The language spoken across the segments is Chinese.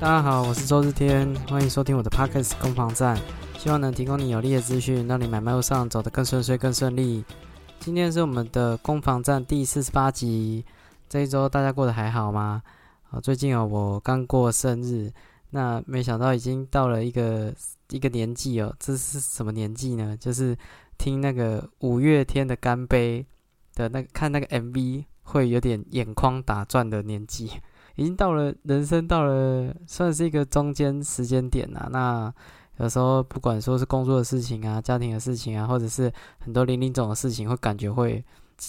大家好，我是周日天，欢迎收听我的 Podcast 攻防战，希望能提供你有力的资讯，让你买卖路上走得更顺遂、更顺利。今天是我们的攻防战第四十八集，这一周大家过得还好吗？啊，最近哦，我刚过生日，那没想到已经到了一个一个年纪哦，这是什么年纪呢？就是听那个五月天的《干杯》的那个看那个 MV 会有点眼眶打转的年纪。已经到了人生到了算是一个中间时间点啊。那有时候不管说是工作的事情啊、家庭的事情啊，或者是很多零零总的事情，会感觉会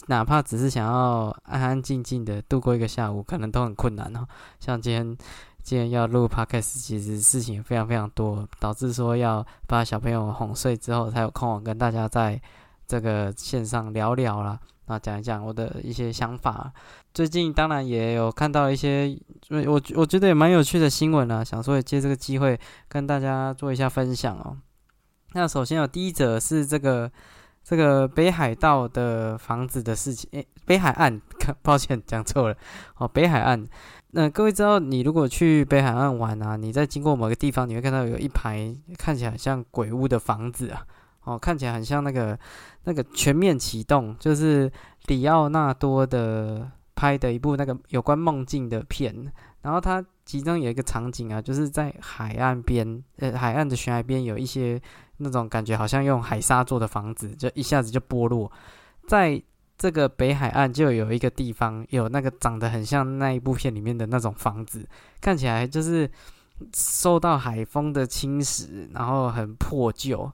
哪怕只是想要安安静静的度过一个下午，可能都很困难哦。像今天今天要录 podcast，其实事情非常非常多，导致说要把小朋友哄睡之后，才有空跟大家在这个线上聊聊啦。那讲一讲我的一些想法。最近当然也有看到一些，我我觉得也蛮有趣的新闻啊，想说也借这个机会跟大家做一下分享哦。那首先有第一则是这个这个北海道的房子的事情，诶，北海岸，抱歉讲错了哦，北海岸。那各位知道，你如果去北海岸玩啊，你在经过某个地方，你会看到有一排看起来像鬼屋的房子啊。哦，看起来很像那个那个全面启动，就是里奥纳多的拍的一部那个有关梦境的片。然后它其中有一个场景啊，就是在海岸边，呃，海岸的悬崖边有一些那种感觉，好像用海沙做的房子，就一下子就剥落。在这个北海岸就有一个地方，有那个长得很像那一部片里面的那种房子，看起来就是受到海风的侵蚀，然后很破旧。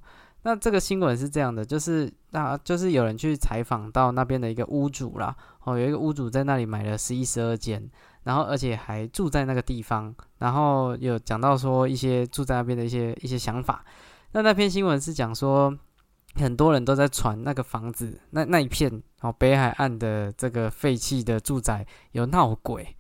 那这个新闻是这样的，就是那就是有人去采访到那边的一个屋主啦，哦，有一个屋主在那里买了十一十二间，然后而且还住在那个地方，然后有讲到说一些住在那边的一些一些想法。那那篇新闻是讲说，很多人都在传那个房子，那那一片哦北海岸的这个废弃的住宅有闹鬼。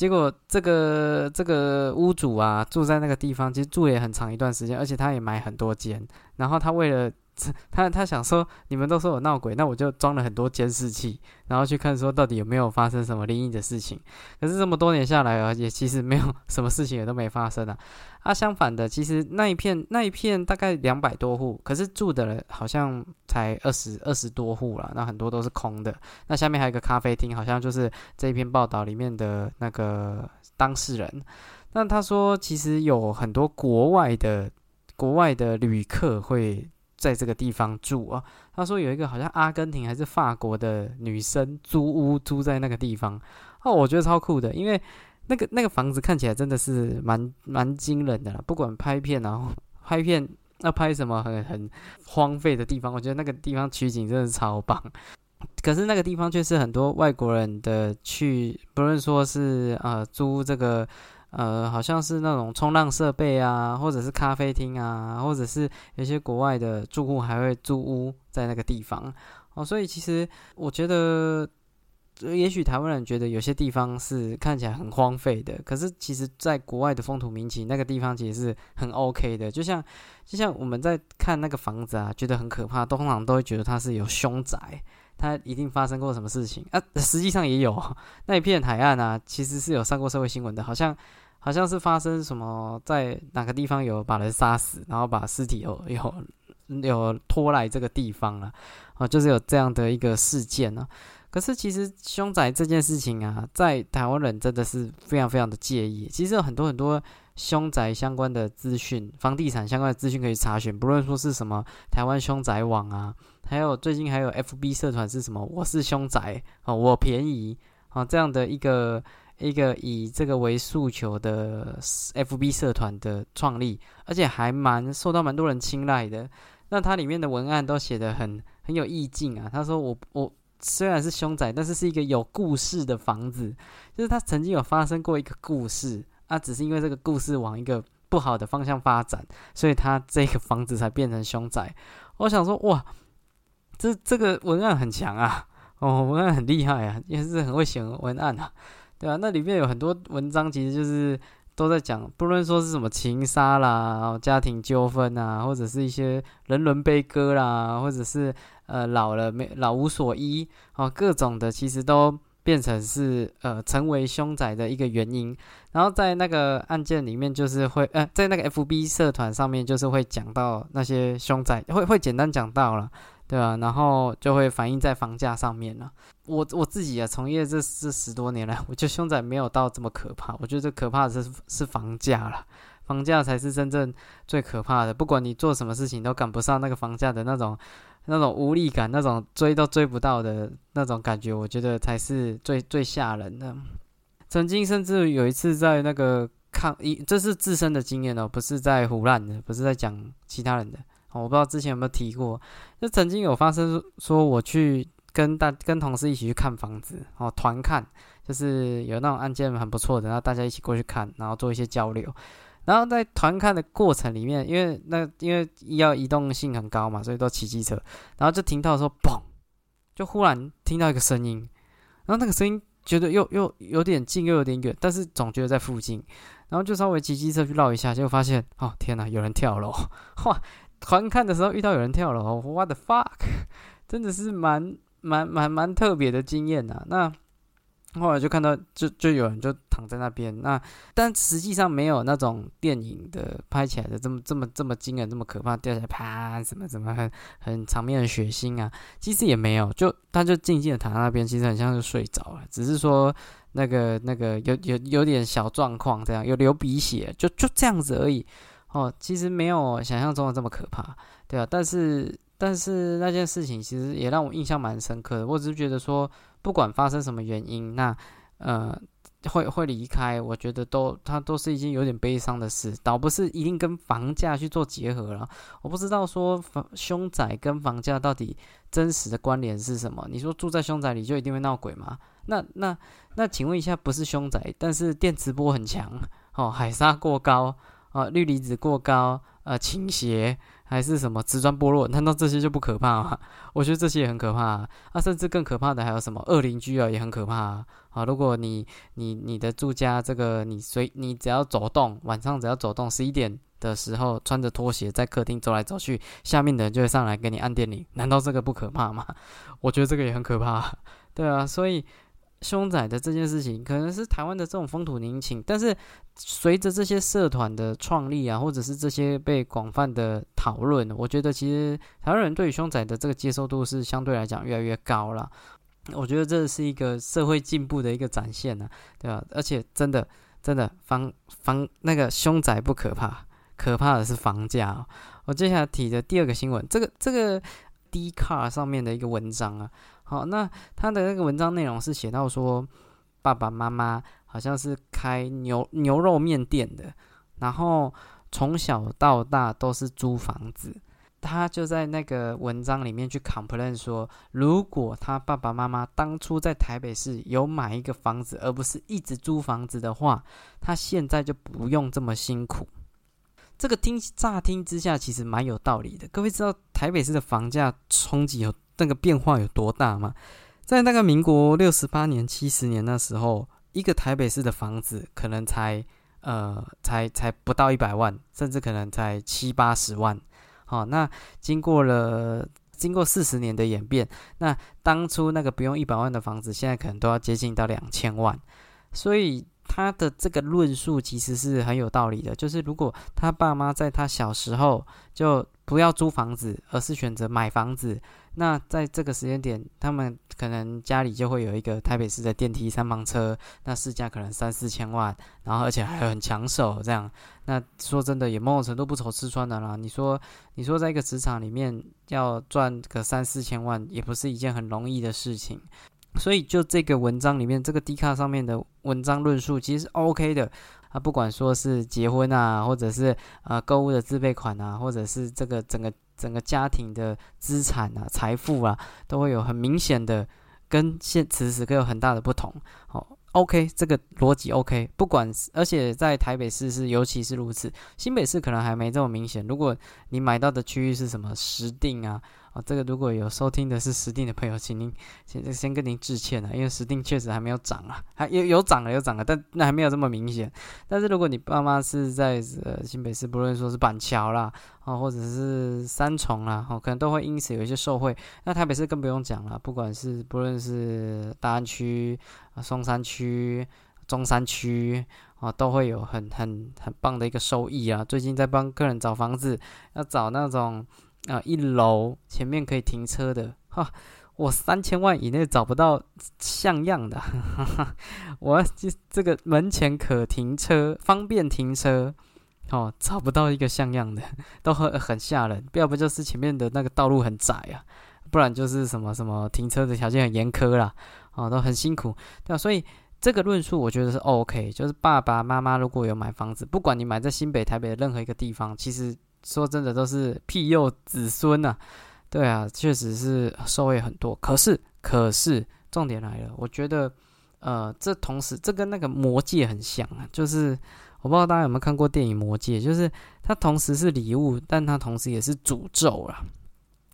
结果这个这个屋主啊，住在那个地方，其实住也很长一段时间，而且他也买很多间。然后他为了 他他想说，你们都说我闹鬼，那我就装了很多监视器，然后去看说到底有没有发生什么灵异的事情。可是这么多年下来啊，也其实没有 什么事情也都没发生啊。啊，相反的，其实那一片那一片大概两百多户，可是住的人好像才二十二十多户了，那很多都是空的。那下面还有一个咖啡厅，好像就是这一篇报道里面的那个当事人。那他说，其实有很多国外的国外的旅客会在这个地方住啊。他说有一个好像阿根廷还是法国的女生租屋租在那个地方，哦，我觉得超酷的，因为。那个那个房子看起来真的是蛮蛮惊人的啦，不管拍片然后拍片要拍什么很很荒废的地方，我觉得那个地方取景真的超棒。可是那个地方却是很多外国人的去，不论说是呃租这个呃好像是那种冲浪设备啊，或者是咖啡厅啊，或者是有些国外的住户还会租屋在那个地方哦，所以其实我觉得。也许台湾人觉得有些地方是看起来很荒废的，可是其实在国外的风土民情，那个地方其实是很 OK 的。就像就像我们在看那个房子啊，觉得很可怕，通常都会觉得它是有凶宅，它一定发生过什么事情啊。实际上也有 那一片海岸啊，其实是有上过社会新闻的，好像好像是发生什么在哪个地方有把人杀死，然后把尸体有有有拖来这个地方了啊，就是有这样的一个事件呢。可是其实凶宅这件事情啊，在台湾人真的是非常非常的介意。其实有很多很多凶宅相关的资讯、房地产相关的资讯可以查询，不论说是什么台湾凶宅网啊，还有最近还有 FB 社团是什么“我是凶宅”哦，我便宜啊这样的一个一个以这个为诉求的 FB 社团的创立，而且还蛮受到蛮多人青睐的。那它里面的文案都写的很很有意境啊。他说：“我我。”虽然是凶宅，但是是一个有故事的房子，就是它曾经有发生过一个故事啊，只是因为这个故事往一个不好的方向发展，所以它这个房子才变成凶宅。我想说，哇，这这个文案很强啊，哦，文案很厉害啊，也是很会写文案啊，对啊，那里面有很多文章，其实就是都在讲，不论说是什么情杀啦、家庭纠纷啊，或者是一些人伦悲歌啦，或者是。呃，老了没老无所依哦，各种的其实都变成是呃成为凶宅的一个原因。然后在那个案件里面，就是会呃在那个 FB 社团上面，就是会讲到那些凶宅，会会简单讲到了，对啊？然后就会反映在房价上面了。我我自己啊，从业这这十多年来，我觉得凶宅没有到这么可怕。我觉得可怕的是是房价了，房价才是真正最可怕的。不管你做什么事情，都赶不上那个房价的那种。那种无力感，那种追都追不到的那种感觉，我觉得才是最最吓人的。曾经甚至有一次在那个抗一，这是自身的经验哦，不是在胡乱的，不是在讲其他人的。哦我不知道之前有没有提过，就曾经有发生说我去跟大跟同事一起去看房子哦，团看，就是有那种案件很不错的，然后大家一起过去看，然后做一些交流。然后在团看的过程里面，因为那因为要移动性很高嘛，所以都骑机车。然后就听到说“嘣”，就忽然听到一个声音，然后那个声音觉得又又有点近又有点远，但是总觉得在附近。然后就稍微骑机车去绕一下，结果发现哦天哪，有人跳楼！哇，团看的时候遇到有人跳楼，what the fuck，真的是蛮蛮蛮蛮特别的经验呐。那。后来就看到，就就有人就躺在那边，那但实际上没有那种电影的拍起来的这么这么这么惊人，这么可怕，掉下来啪什么什么很很场面的血腥啊，其实也没有，就他就静静的躺在那边，其实很像是睡着了，只是说那个那个有有有点小状况这样，有流鼻血，就就这样子而已，哦，其实没有想象中的这么可怕，对啊，但是但是那件事情其实也让我印象蛮深刻的，我只是觉得说。不管发生什么原因，那呃会会离开，我觉得都他都是一件有点悲伤的事，倒不是一定跟房价去做结合了。我不知道说房凶宅跟房价到底真实的关联是什么？你说住在凶宅里就一定会闹鬼吗？那那那请问一下，不是凶宅，但是电磁波很强哦，海沙过高啊，氯离子过高，呃倾斜。还是什么瓷砖剥落？难道这些就不可怕吗？我觉得这些也很可怕啊！甚至更可怕的还有什么恶邻居啊，也很可怕啊！啊，如果你你你的住家这个你随你只要走动，晚上只要走动十一点的时候，穿着拖鞋在客厅走来走去，下面的人就会上来给你按电铃，难道这个不可怕吗？我觉得这个也很可怕，对啊，所以。凶宅的这件事情，可能是台湾的这种风土民情，但是随着这些社团的创立啊，或者是这些被广泛的讨论，我觉得其实台湾人对于凶宅的这个接受度是相对来讲越来越高了。我觉得这是一个社会进步的一个展现呢，对吧？而且真的真的房房那个凶宅不可怕，可怕的是房价。我接下来提的第二个新闻，这个这个 D 卡上面的一个文章啊。好，那他的那个文章内容是写到说，爸爸妈妈好像是开牛牛肉面店的，然后从小到大都是租房子。他就在那个文章里面去 complain 说，如果他爸爸妈妈当初在台北市有买一个房子，而不是一直租房子的话，他现在就不用这么辛苦。这个听乍听之下其实蛮有道理的。各位知道台北市的房价冲击有？那个变化有多大吗？在那个民国六十八年、七十年那时候，一个台北市的房子可能才呃才才不到一百万，甚至可能才七八十万。好，那经过了经过四十年的演变，那当初那个不用一百万的房子，现在可能都要接近到两千万。所以他的这个论述其实是很有道理的，就是如果他爸妈在他小时候就不要租房子，而是选择买房子。那在这个时间点，他们可能家里就会有一个台北市的电梯三房车，那市价可能三四千万，然后而且还很抢手，这样。那说真的，也某种程度不愁吃穿的啦。你说，你说在一个职场里面要赚个三四千万，也不是一件很容易的事情。所以，就这个文章里面，这个 D 卡上面的文章论述，其实是 OK 的。啊，不管说是结婚啊，或者是啊购物的自备款啊，或者是这个整个。整个家庭的资产啊、财富啊，都会有很明显的跟现此时刻有很大的不同。好，OK，这个逻辑 OK。不管，而且在台北市是尤其是如此，新北市可能还没这么明显。如果你买到的区域是什么石定啊，哦，这个如果有收听的是实定的朋友，请您先先跟您致歉了，因为实定确实还没有涨啊，还有有涨了有涨了，但那还没有这么明显。但是如果你爸妈是在呃新北市，不论说是板桥啦，哦或者是三重啦，哦可能都会因此有一些受惠。那台北市更不用讲了，不管是不论是大安区、松山区、中山区。啊，都会有很很很棒的一个收益啊！最近在帮客人找房子，要找那种啊一楼前面可以停车的哈，我三千万以内找不到像样的，哈哈我这这个门前可停车，方便停车哦，找不到一个像样的，都很很吓人。要不就是前面的那个道路很窄啊，不然就是什么什么停车的条件很严苛啦，哦，都很辛苦，对吧？所以。这个论述我觉得是 OK，就是爸爸妈妈如果有买房子，不管你买在新北、台北的任何一个地方，其实说真的都是庇佑子孙呐。对啊，确实是受惠很多。可是，可是重点来了，我觉得，呃，这同时这跟那个魔戒很像啊，就是我不知道大家有没有看过电影《魔戒》，就是它同时是礼物，但它同时也是诅咒啊。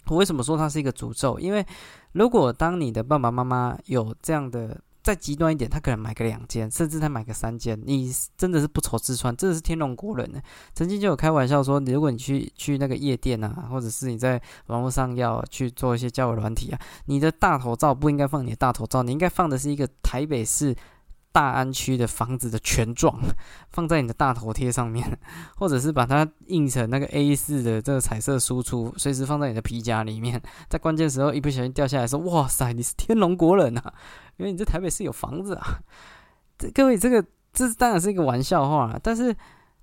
我为什么说它是一个诅咒？因为如果当你的爸爸妈妈有这样的再极端一点，他可能买个两件，甚至他买个三件，你真的是不愁吃穿，真的是天龙国人呢。曾经就有开玩笑说，如果你去去那个夜店啊，或者是你在网络上要去做一些交友软体啊，你的大头照不应该放你的大头照，你应该放的是一个台北市。大安区的房子的全状 放在你的大头贴上面，或者是把它印成那个 A 四的这个彩色输出，随时放在你的皮夹里面，在关键时候一不小心掉下来，说：“哇塞，你是天龙国人啊！”因为你在台北市有房子啊。各位，这个这当然是一个玩笑话，但是，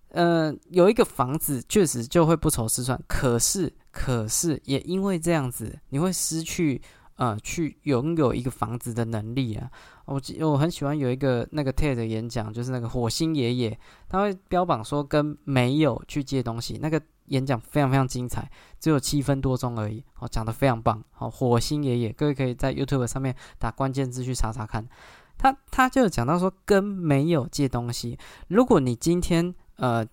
呃，有一个房子确实就会不愁吃穿，可是，可是也因为这样子，你会失去。呃，去拥有一个房子的能力啊！我我很喜欢有一个那个 TED 演讲，就是那个火星爷爷，他会标榜说跟没有去借东西。那个演讲非常非常精彩，只有七分多钟而已，哦，讲的非常棒。好，火星爷爷，各位可以在 YouTube 上面打关键字去查查看。他他就讲到说，跟没有借东西，如果你今天呃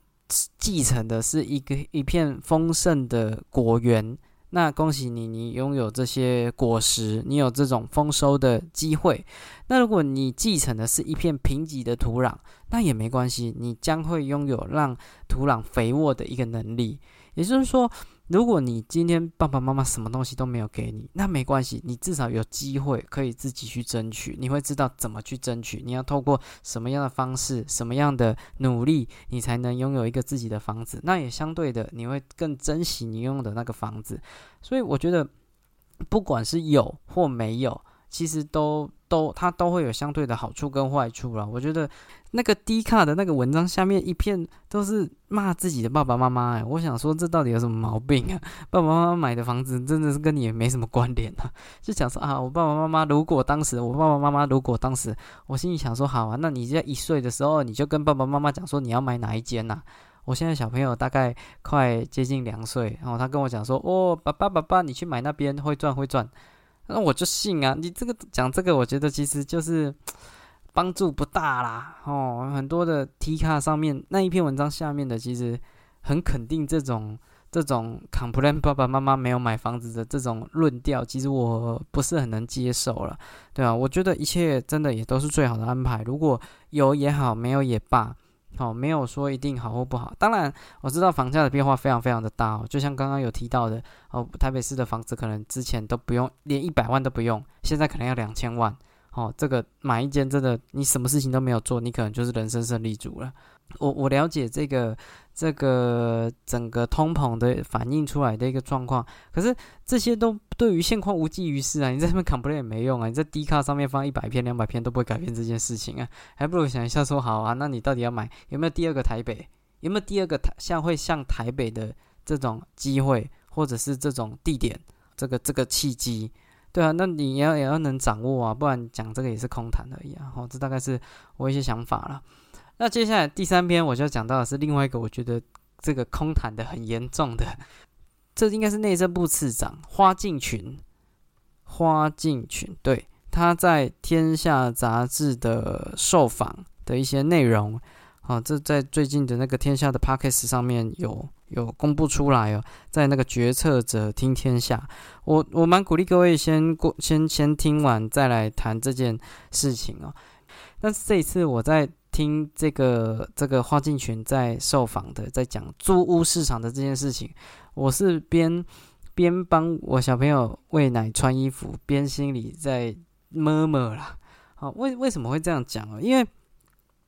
继承的是一个一片丰盛的果园。那恭喜你，你拥有这些果实，你有这种丰收的机会。那如果你继承的是一片贫瘠的土壤，那也没关系，你将会拥有让土壤肥沃的一个能力。也就是说。如果你今天爸爸妈妈什么东西都没有给你，那没关系，你至少有机会可以自己去争取。你会知道怎么去争取，你要透过什么样的方式、什么样的努力，你才能拥有一个自己的房子。那也相对的，你会更珍惜你拥有的那个房子。所以我觉得，不管是有或没有，其实都。都，它都会有相对的好处跟坏处了。我觉得那个低卡的那个文章下面一片都是骂自己的爸爸妈妈，哎，我想说这到底有什么毛病啊？爸爸妈妈买的房子真的是跟你也没什么关联啊。就想说啊，我爸爸妈妈如果当时，我爸爸妈妈如果当时，我心里想说好啊，那你在一岁的时候你就跟爸爸妈妈讲说你要买哪一间呐？我现在小朋友大概快接近两岁，然后他跟我讲说，哦，爸爸爸爸，你去买那边会赚会赚。那我就信啊！你这个讲这个，我觉得其实就是 帮助不大啦。哦，很多的 T 卡上面那一篇文章下面的，其实很肯定这种这种 complain 爸爸妈妈没有买房子的这种论调，其实我不是很能接受了，对啊，我觉得一切真的也都是最好的安排，如果有也好，没有也罢。好，没有说一定好或不好。当然，我知道房价的变化非常非常的大哦。就像刚刚有提到的，哦，台北市的房子可能之前都不用，连一百万都不用，现在可能要两千万。哦，这个买一间真的，你什么事情都没有做，你可能就是人生胜利组了。我我了解这个这个整个通膨的反映出来的一个状况，可是这些都对于现况无济于事啊！你在那边 complain 也没用啊！你在 D 卡上面放一百篇两百篇都不会改变这件事情啊！还不如想一下说好啊，那你到底要买有没有第二个台北？有没有第二个台像会像台北的这种机会，或者是这种地点？这个这个契机？对啊，那你要也要能掌握啊，不然讲这个也是空谈而已啊！哦，这大概是我一些想法了。那接下来第三篇我就要讲到的是另外一个我觉得这个空谈的很严重的，这应该是内政部次长花敬群，花敬群对他在《天下》杂志的受访的一些内容，啊，这在最近的那个《天下》的 p o c k e t 上面有有公布出来哦，在那个决策者听天下，我我蛮鼓励各位先过先先听完再来谈这件事情哦。但是这一次我在听这个这个花敬群在受访的，在讲租屋市场的这件事情，我是边边帮我小朋友喂奶穿衣服，边心里在摸摸啦。好，为为什么会这样讲啊？因为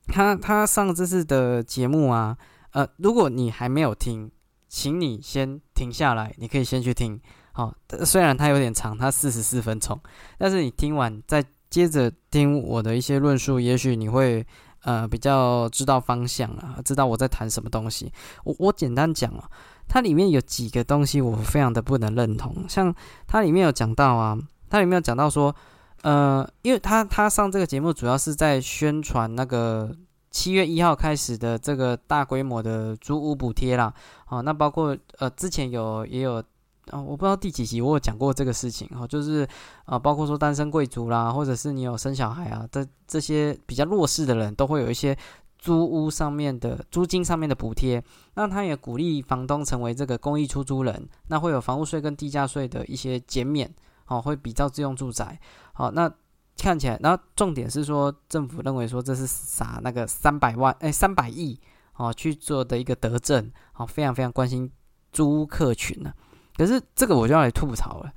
他他上这次的节目啊。呃，如果你还没有听，请你先停下来，你可以先去听。好，虽然它有点长，它四十四分钟，但是你听完再接着听我的一些论述，也许你会呃比较知道方向啊，知道我在谈什么东西。我我简单讲啊，它里面有几个东西我非常的不能认同，像它里面有讲到啊，它里面有讲到说，呃，因为他他上这个节目主要是在宣传那个。七月一号开始的这个大规模的租屋补贴啦，哦，那包括呃之前有也有啊，我不知道第几集我有讲过这个事情哈，就是啊，包括说单身贵族啦，或者是你有生小孩啊，这这些比较弱势的人都会有一些租屋上面的租金上面的补贴，那他也鼓励房东成为这个公益出租人，那会有房屋税跟地价税的一些减免，哦，会比较自用住宅，好，那。看起来，然后重点是说，政府认为说这是撒那个三百万哎三百亿哦去做的一个德政，哦非常非常关心租屋客群呢。可是这个我就要来吐槽了，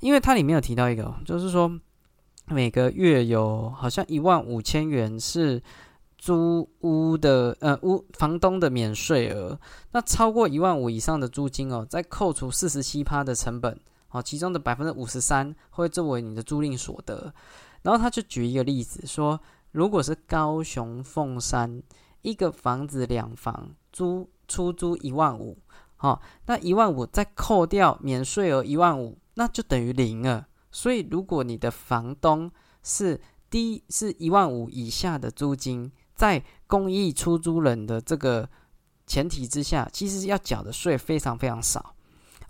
因为它里面有提到一个，就是说每个月有好像一万五千元是租屋的呃屋房东的免税额，那超过一万五以上的租金哦，再扣除四十七趴的成本，哦其中的百分之五十三会作为你的租赁所得。然后他就举一个例子说，如果是高雄凤山一个房子两房租出租一万五，好，那一万五再扣掉免税额一万五，那就等于零了。所以如果你的房东是低是一万五以下的租金，在公益出租人的这个前提之下，其实要缴的税非常非常少。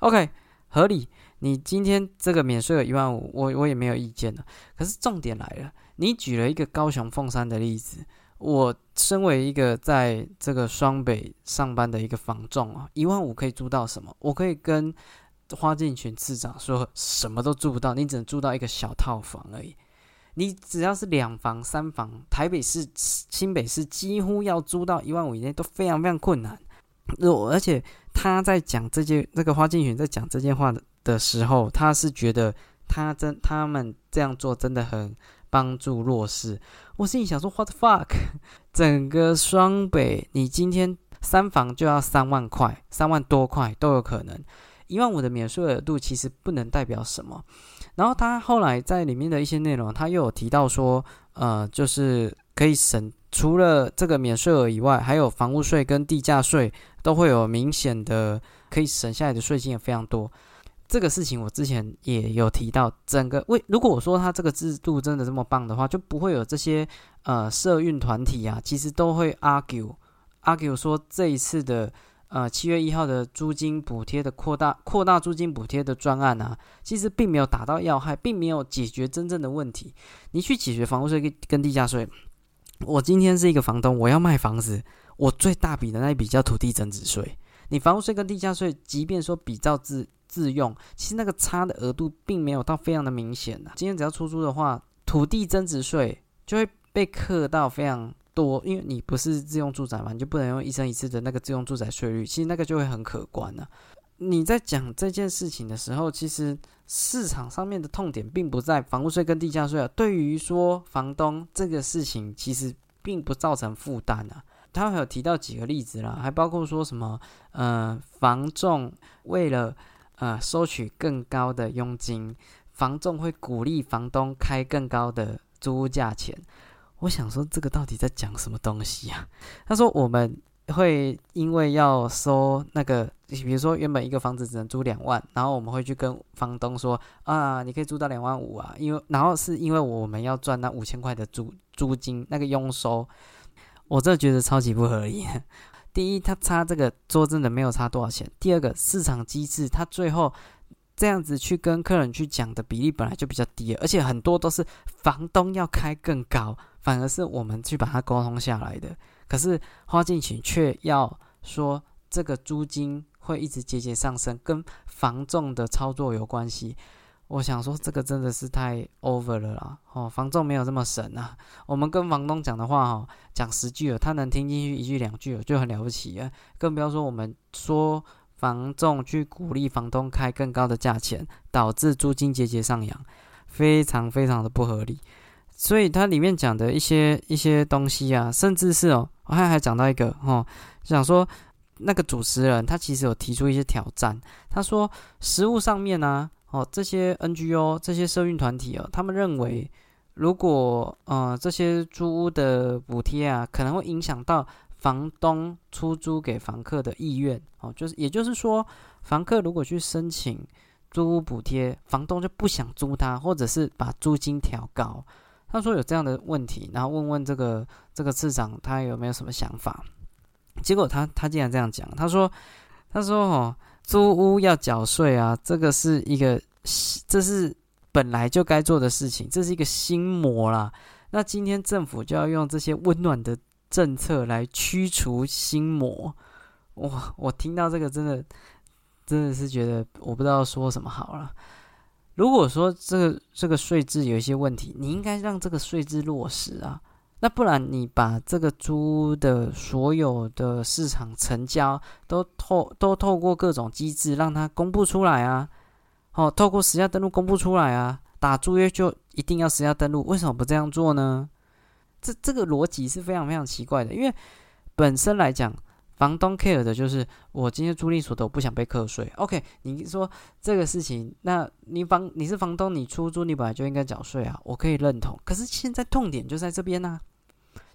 OK，合理。你今天这个免税额一万五，我我也没有意见的。可是重点来了，你举了一个高雄凤山的例子。我身为一个在这个双北上班的一个房仲啊，一万五可以租到什么？我可以跟花进群市长说，什么都租不到，你只能租到一个小套房而已。你只要是两房、三房，台北市、新北市几乎要租到一万五以内都非常非常困难。而且他在讲这件，那个花进群在讲这件话的。的时候，他是觉得他真他们这样做真的很帮助弱势。我心里想说，What the fuck？整个双北，你今天三房就要三万块，三万多块都有可能。一万五的免税额度其实不能代表什么。然后他后来在里面的一些内容，他又有提到说，呃，就是可以省除了这个免税额以外，还有房屋税跟地价税都会有明显的可以省下来的税金也非常多。这个事情我之前也有提到，整个为如果我说他这个制度真的这么棒的话，就不会有这些呃社运团体啊，其实都会 argue argue 说这一次的呃七月一号的租金补贴的扩大扩大租金补贴的专案啊，其实并没有打到要害，并没有解决真正的问题。你去解决房屋税跟跟地价税，我今天是一个房东，我要卖房子，我最大笔的那一笔叫土地增值税。你房屋税跟地价税，即便说比照自自用，其实那个差的额度并没有到非常的明显呐。今天只要出租的话，土地增值税就会被课到非常多，因为你不是自用住宅嘛，你就不能用一生一次的那个自用住宅税率，其实那个就会很可观呐。你在讲这件事情的时候，其实市场上面的痛点并不在房屋税跟地价税啊。对于说房东这个事情，其实并不造成负担啊。他还有提到几个例子啦，还包括说什么，呃，房仲为了呃，收取更高的佣金，房仲会鼓励房东开更高的租屋价钱。我想说，这个到底在讲什么东西啊？他说我们会因为要收那个，比如说原本一个房子只能租两万，然后我们会去跟房东说啊，你可以租到两万五啊，因为然后是因为我们要赚那五千块的租租金那个佣收，我真的觉得超级不合理。第一，他差这个说真的没有差多少钱。第二个，市场机制，他最后这样子去跟客人去讲的比例本来就比较低，而且很多都是房东要开更高，反而是我们去把它沟通下来的。可是花进群却要说这个租金会一直节节上升，跟房仲的操作有关系。我想说，这个真的是太 over 了啦！哦，房仲没有这么神啊。我们跟房东讲的话，哈，讲十句了，他能听进去一句两句了，就很了不起啊。更不要说我们说房仲去鼓励房东开更高的价钱，导致租金节节上扬，非常非常的不合理。所以它里面讲的一些一些东西啊，甚至是哦，我还还讲到一个哦，想说那个主持人他其实有提出一些挑战，他说实物上面呢。哦，这些 NGO 这些社运团体哦，他们认为，如果呃这些租屋的补贴啊，可能会影响到房东出租给房客的意愿哦，就是也就是说，房客如果去申请租屋补贴，房东就不想租他，或者是把租金调高。他说有这样的问题，然后问问这个这个市长他有没有什么想法？结果他他竟然这样讲，他说他说哦。租屋要缴税啊，这个是一个，这是本来就该做的事情，这是一个心魔啦。那今天政府就要用这些温暖的政策来驱除心魔。哇，我听到这个真的，真的是觉得我不知道说什么好了。如果说这个这个税制有一些问题，你应该让这个税制落实啊。那不然你把这个租的所有的市场成交都透都透过各种机制让它公布出来啊，哦，透过实价登录公布出来啊，打租约就一定要实价登录，为什么不这样做呢？这这个逻辑是非常非常奇怪的，因为本身来讲，房东 care 的就是我今天租赁所得我不想被课税。OK，你说这个事情，那你房你是房东，你出租你本来就应该缴税啊，我可以认同。可是现在痛点就在这边呢。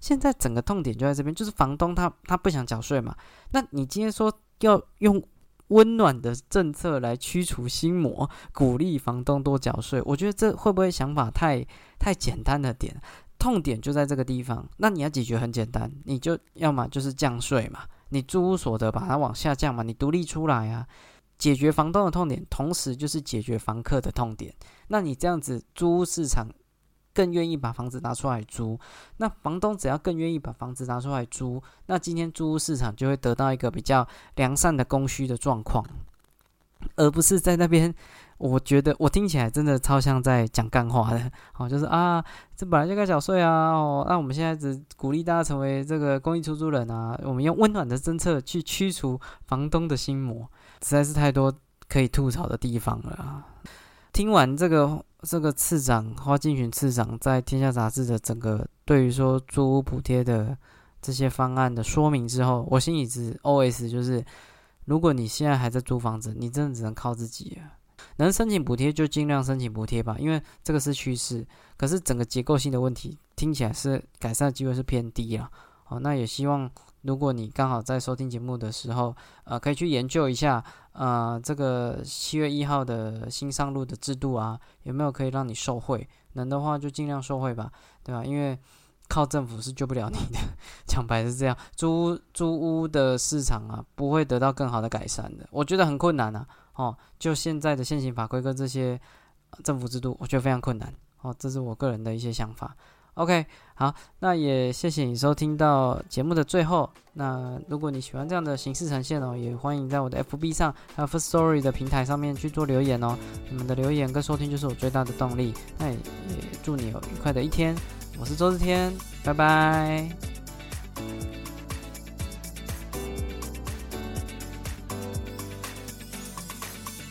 现在整个痛点就在这边，就是房东他他不想缴税嘛？那你今天说要用温暖的政策来驱除心魔，鼓励房东多缴税，我觉得这会不会想法太太简单的点？痛点就在这个地方。那你要解决很简单，你就要么就是降税嘛，你租屋所得把它往下降嘛，你独立出来啊，解决房东的痛点，同时就是解决房客的痛点。那你这样子租屋市场。更愿意把房子拿出来租，那房东只要更愿意把房子拿出来租，那今天租屋市场就会得到一个比较良善的供需的状况，而不是在那边，我觉得我听起来真的超像在讲干话的，哦，就是啊，这本来就该缴税啊，哦，那我们现在只鼓励大家成为这个公益出租人啊，我们用温暖的政策去驱除房东的心魔，实在是太多可以吐槽的地方了。听完这个。这个次长花敬群次长在《天下杂志》的整个对于说租屋补贴的这些方案的说明之后，我心里只 OS 就是：如果你现在还在租房子，你真的只能靠自己了。能申请补贴就尽量申请补贴吧，因为这个是趋势。可是整个结构性的问题听起来是改善的机会是偏低啊。好，那也希望。如果你刚好在收听节目的时候，呃，可以去研究一下，呃，这个七月一号的新上路的制度啊，有没有可以让你受惠？能的话就尽量受惠吧，对吧？因为靠政府是救不了你的，讲白是这样，租租屋的市场啊，不会得到更好的改善的，我觉得很困难啊。哦，就现在的现行法规跟这些政府制度，我觉得非常困难。哦，这是我个人的一些想法。OK，好，那也谢谢你收听到节目的最后。那如果你喜欢这样的形式呈现哦，也欢迎在我的 FB 上还有 First Story 的平台上面去做留言哦。你们的留言跟收听就是我最大的动力。那也祝你有愉快的一天。我是周志天，拜拜。